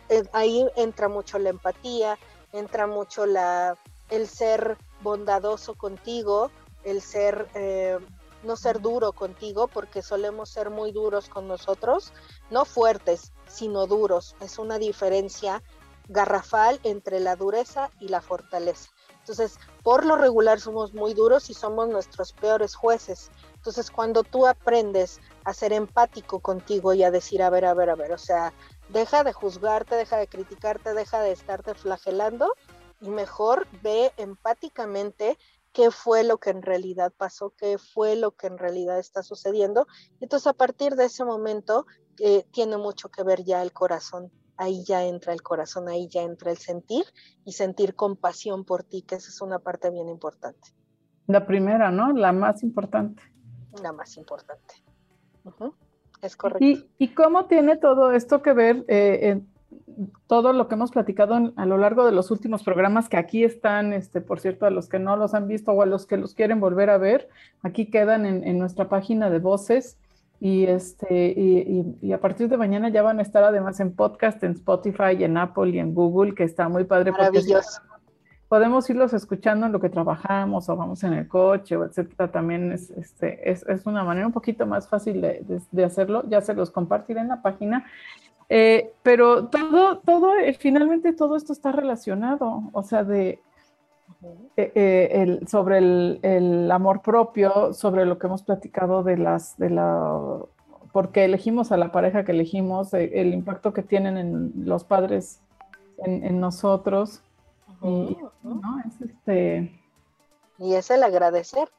B: eh, ahí entra mucho la empatía, entra mucho la, el ser bondadoso contigo, el ser, eh, no ser duro contigo porque solemos ser muy duros con nosotros, no fuertes, sino duros. Es una diferencia garrafal entre la dureza y la fortaleza. Entonces, por lo regular somos muy duros y somos nuestros peores jueces. Entonces, cuando tú aprendes a ser empático contigo y a decir, a ver, a ver, a ver, o sea, deja de juzgarte, deja de criticarte, deja de estarte flagelando y mejor ve empáticamente qué fue lo que en realidad pasó, qué fue lo que en realidad está sucediendo. Entonces, a partir de ese momento, eh, tiene mucho que ver ya el corazón ahí ya entra el corazón, ahí ya entra el sentir y sentir compasión por ti, que esa es una parte bien importante.
A: La primera, ¿no? La más importante.
B: La más importante. Es correcto.
A: ¿Y, cómo tiene todo esto que ver eh, en todo lo que hemos platicado a lo largo de los últimos programas que aquí están, este, por cierto, a los que no los han visto o a los que los quieren volver a ver, aquí quedan en, en nuestra página de voces y, este, y, a partir de mañana ya van a estar además en podcast, en Spotify, en Apple y en Google, que está muy padre.
B: Maravilloso.
A: podemos irlos escuchando en lo que trabajamos o vamos en el coche o etcétera. También es, este, es, es una manera un poquito más fácil de, de, hacerlo. Ya se los compartiré en la página. Eh, pero todo, todo, eh, finalmente todo esto está relacionado. O sea, de, eh, eh, el, sobre el, amor propio, sobre lo que hemos platicado de las, de la, porque elegimos a la pareja que elegimos, eh, el impacto que tienen en los padres en, nosotros. y, Es este...
B: y es el agradecer.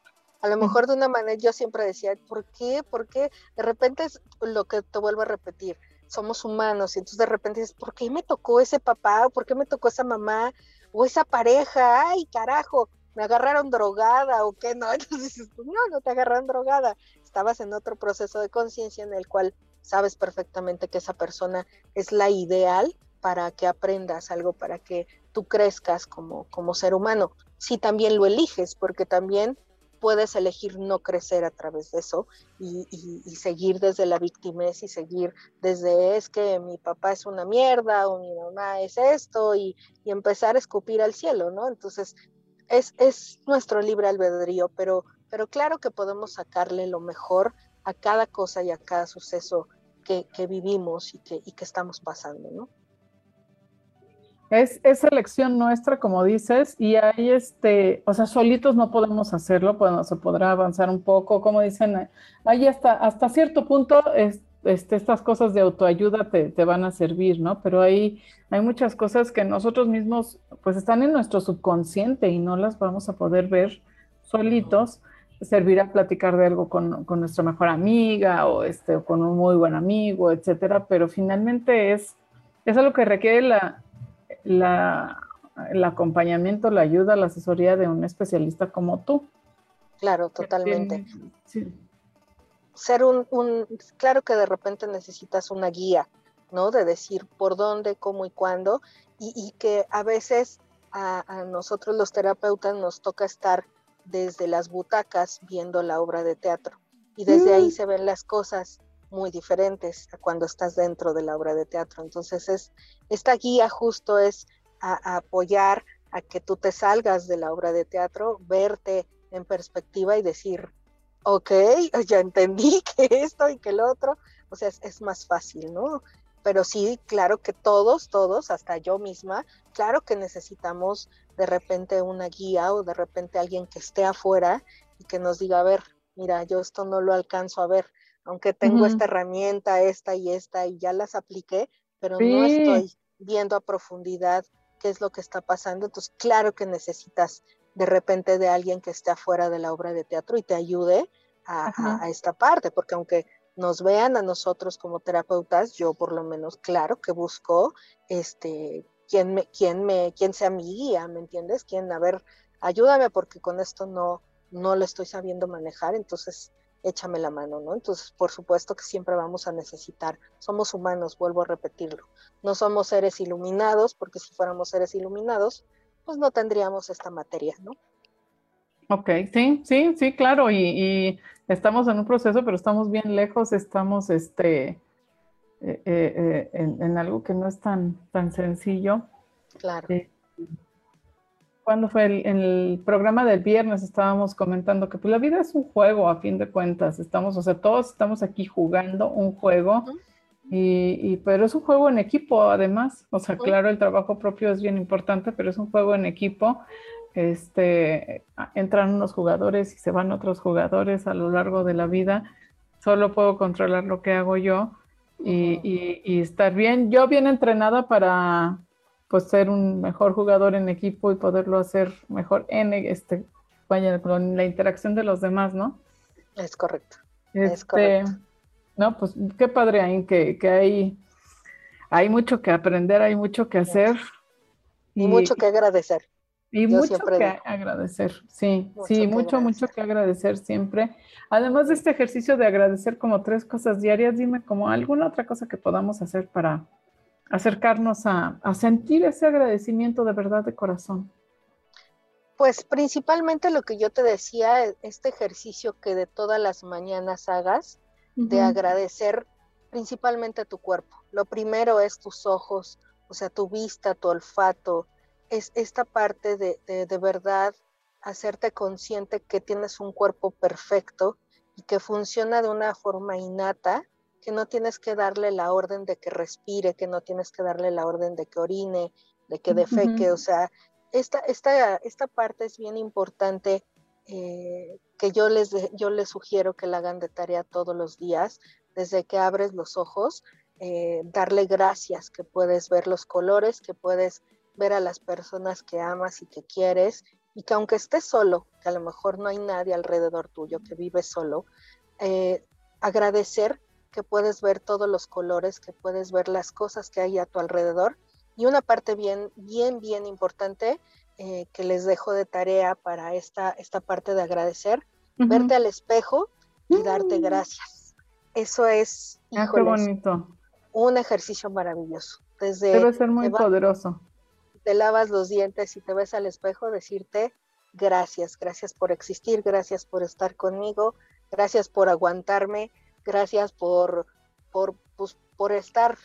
B: A lo mejor de una manera yo siempre decía, ¿por qué? ¿Por qué? De repente es lo que te vuelvo a repetir, somos humanos y entonces de repente dices, ¿por qué me tocó ese papá? ¿Por qué me tocó esa mamá? O esa pareja, ay carajo, me agarraron drogada o qué, no, entonces no, no te agarraron drogada, estabas en otro proceso de conciencia en el cual sabes perfectamente que esa persona es la ideal para que aprendas algo, para que tú crezcas como, como ser humano. Si también lo eliges, porque también puedes elegir no crecer a través de eso y, seguir desde la victimez y seguir desde es que mi papá es una mierda o mi mamá es esto y, empezar a escupir al cielo, ¿no? Entonces, es, es, nuestro libre albedrío, pero, pero claro que podemos sacarle lo mejor a cada cosa y a cada suceso que, vivimos y que, y que estamos pasando, ¿no?
A: Es, es, elección nuestra, como dices, y ahí, este, o sea, solitos no podemos hacerlo, bueno, se podrá avanzar un poco, como dicen, ahí hasta, hasta cierto punto este, estas cosas de autoayuda te, te, van a servir, ¿no? Pero ahí hay muchas cosas que nosotros mismos, pues están en nuestro subconsciente y no las vamos a poder ver solitos. Servirá platicar de algo con, con nuestra mejor amiga o, este, o con un muy buen amigo, etcétera, pero finalmente es, es algo que requiere la, la, el acompañamiento, la ayuda, la asesoría de un especialista como tú.
B: Claro, totalmente. Ser un, claro que de repente necesitas una guía, ¿no? De decir por dónde, cómo y cuándo, y, que a veces a, nosotros los terapeutas nos toca estar desde las butacas viendo la obra de teatro, y desde ahí mm. se ven las cosas muy diferentes a cuando estás dentro de la obra de teatro. Entonces, es, esta guía justo es a, apoyar a que tú te salgas de la obra de teatro, verte en perspectiva y decir, ok, ya entendí que esto y que el otro, o sea, es, más fácil, ¿no? Pero sí, claro que todos, todos, hasta yo misma, claro que necesitamos de repente una guía o de repente alguien que esté afuera y que nos diga, a ver, mira, yo esto no lo alcanzo a ver, aunque tengo esta herramienta, esta y esta, y ya las apliqué, pero no estoy viendo a profundidad qué es lo que está pasando. Entonces, claro que necesitas de repente de alguien que esté afuera de la obra de teatro y te ayude a, esta parte, porque aunque nos vean a nosotros como terapeutas, yo por lo menos, claro que busco este, quién, me, quién, me, quién sea mi guía, ¿me entiendes? Quién, a ver, ayúdame porque con esto no, no lo estoy sabiendo manejar, entonces échame la mano, ¿no? Entonces, por supuesto que siempre vamos a necesitar, somos humanos, vuelvo a repetirlo, no somos seres iluminados, porque si fuéramos seres iluminados, pues no tendríamos esta materia, ¿no?
A: Ok, sí, sí, sí, claro, y, estamos en un proceso, pero estamos bien lejos, estamos este, eh, eh, eh, en, algo que no es tan, tan sencillo.
B: Claro.
A: Cuando fue el, en el programa del viernes estábamos comentando que pues, la vida es un juego a fin de cuentas, estamos, o sea, todos estamos aquí jugando un juego y, pero es un juego en equipo además, o sea, claro, el trabajo propio es bien importante, pero es un juego en equipo. Este, entran unos jugadores y se van otros jugadores a lo largo de la vida. Solo puedo controlar lo que hago yo y, y estar bien, yo bien entrenada para, pues ser un mejor jugador en equipo y poderlo hacer mejor en este vaya con la interacción de los demás, ¿no?
B: Es correcto. es este, correcto.
A: No, pues qué padre ahí que, que, hay, hay mucho que aprender, hay mucho que hacer.
B: Y, mucho que agradecer.
A: Y mucho que agradecer, sí, sí, mucho, mucho que agradecer siempre. Además de este ejercicio de agradecer como tres cosas diarias, dime como alguna otra cosa que podamos hacer para, acercarnos a, sentir ese agradecimiento de verdad de corazón?
B: Pues principalmente lo que yo te decía, e, este ejercicio que de todas las mañanas hagas, de agradecer principalmente a tu cuerpo. Lo primero es tus ojos, o sea, tu vista, tu olfato, es esta parte de, de, de verdad hacerte consciente que tienes un cuerpo perfecto y que funciona de una forma innata que no tienes que darle la orden de que respire, que no tienes que darle la orden de que orine, de que defeque, o sea, esta, esta, esta parte es bien importante eh, que yo les, yo les sugiero que la hagan de tarea todos los días, desde que abres los ojos, eh, darle gracias, que puedes ver los colores, que puedes ver a las personas que amas y que quieres, y que aunque estés solo, que a lo mejor no hay nadie alrededor tuyo, que vives solo, eh, agradecer que puedes ver todos los colores, que puedes ver las cosas que hay a tu alrededor. Y una parte bien, bien, bien importante eh, que les dejo de tarea para esta, esta parte de agradecer, verte al espejo y darte mm. gracias. Eso es
A: ah, bonito.
B: un ejercicio maravilloso. Desde
A: Debe ser muy poderoso.
B: Te lavas los dientes y te ves al espejo, decirte gracias, gracias por existir, gracias por estar conmigo, gracias por aguantarme, gracias por, por, pues, por estar,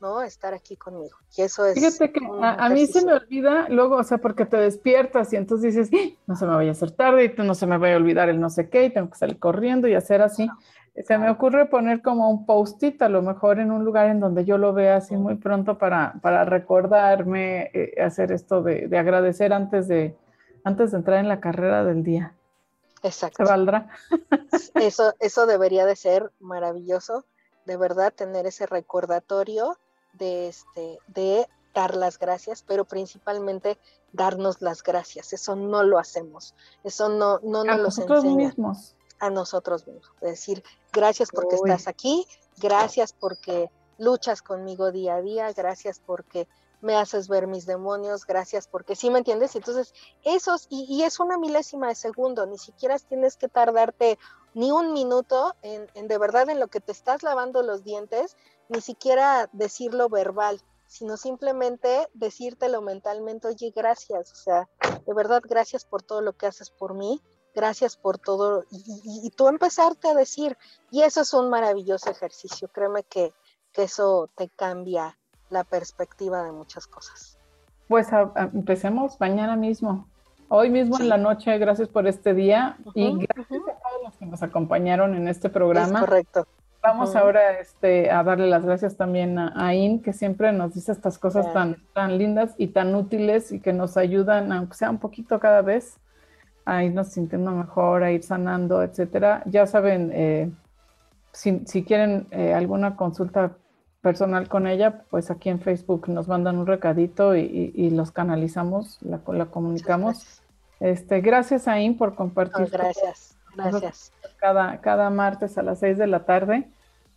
B: ¿no? Estar aquí conmigo. Y eso es.
A: Fíjate que a, mí se me olvida luego, o sea, porque te despiertas y entonces dices, ¡Ah! no se me vaya a hacer tarde y no se me vaya a olvidar el no sé qué y tengo que salir corriendo y hacer así. Se me ocurre poner como un post-it, a lo mejor en un lugar en donde yo lo vea así muy pronto para, para recordarme eh, hacer esto de, de, agradecer antes de, antes de entrar en la carrera del día.
B: Exacto.
A: ¿Se valdrá?
B: Eso, eso debería de ser maravilloso, de verdad, tener ese recordatorio de, este, de dar las gracias, pero principalmente darnos las gracias. Eso no lo hacemos, eso no, no nos lo enseña.
A: Mismos.
B: A nosotros mismos. Es decir, gracias porque estás aquí, gracias porque luchas conmigo día a día, gracias porque me haces ver mis demonios, gracias porque sí me entiendes. Entonces, esos, y, es una milésima de segundo, ni siquiera tienes que tardarte ni un minuto en, de verdad en lo que te estás lavando los dientes, ni siquiera decirlo verbal, sino simplemente decírtelo mentalmente, oye, gracias, o sea, de verdad, gracias por todo lo que haces por mí, gracias por todo, y, tú empezarte a decir, y eso es un maravilloso ejercicio, créeme que, que eso te cambia la perspectiva de muchas cosas.
A: Pues empecemos mañana mismo, hoy mismo en la noche, gracias por este día y gracias a todos los que nos acompañaron en este programa.
B: correcto.
A: Vamos ahora este, a darle las gracias también a, a In, que siempre nos dice estas cosas tan, tan lindas y tan útiles y que nos ayudan, aunque sea un poquito cada vez, a irnos sintiendo mejor, a ir sanando, etcétera. Ya saben, eh, si, si, quieren eh, alguna consulta personal con ella, pues aquí en Facebook nos mandan un recadito y, los canalizamos, la, la comunicamos. Gracias. Este, gracias Ain por compartir.
B: gracias, gracias.
A: Cada, cada martes a las seis de la tarde.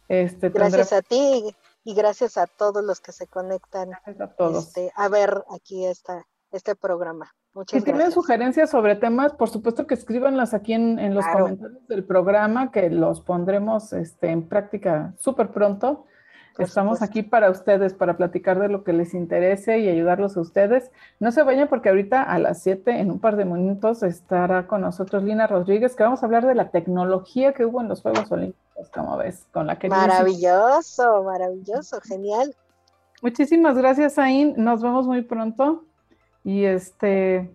A: Este,
B: gracias a ti y gracias a todos los que se conectan
A: a, todos.
B: Este, a ver aquí esta, este programa. Muchas
A: si tienen sugerencias sobre temas, por supuesto que escríbanlas aquí en, en los comentarios del programa, que los pondremos este, en práctica súper pronto. Estamos aquí para ustedes, para platicar de lo que les interese y ayudarlos a ustedes. No se vayan porque ahorita a las 7, en un par de minutos, estará con nosotros Lina Rodríguez, que vamos a hablar de la tecnología que hubo en los Juegos Olímpicos, como ves, con la que...
B: Maravilloso, maravilloso, genial.
A: Muchísimas gracias, Ain. Nos vemos muy pronto. Y este,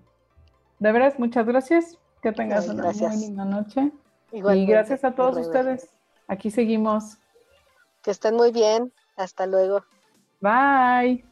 A: De veras, muchas gracias. Que tengas una muy linda noche. y gracias a todos ustedes. Aquí seguimos.
B: Que estén muy bien. Hasta luego.
A: Bye.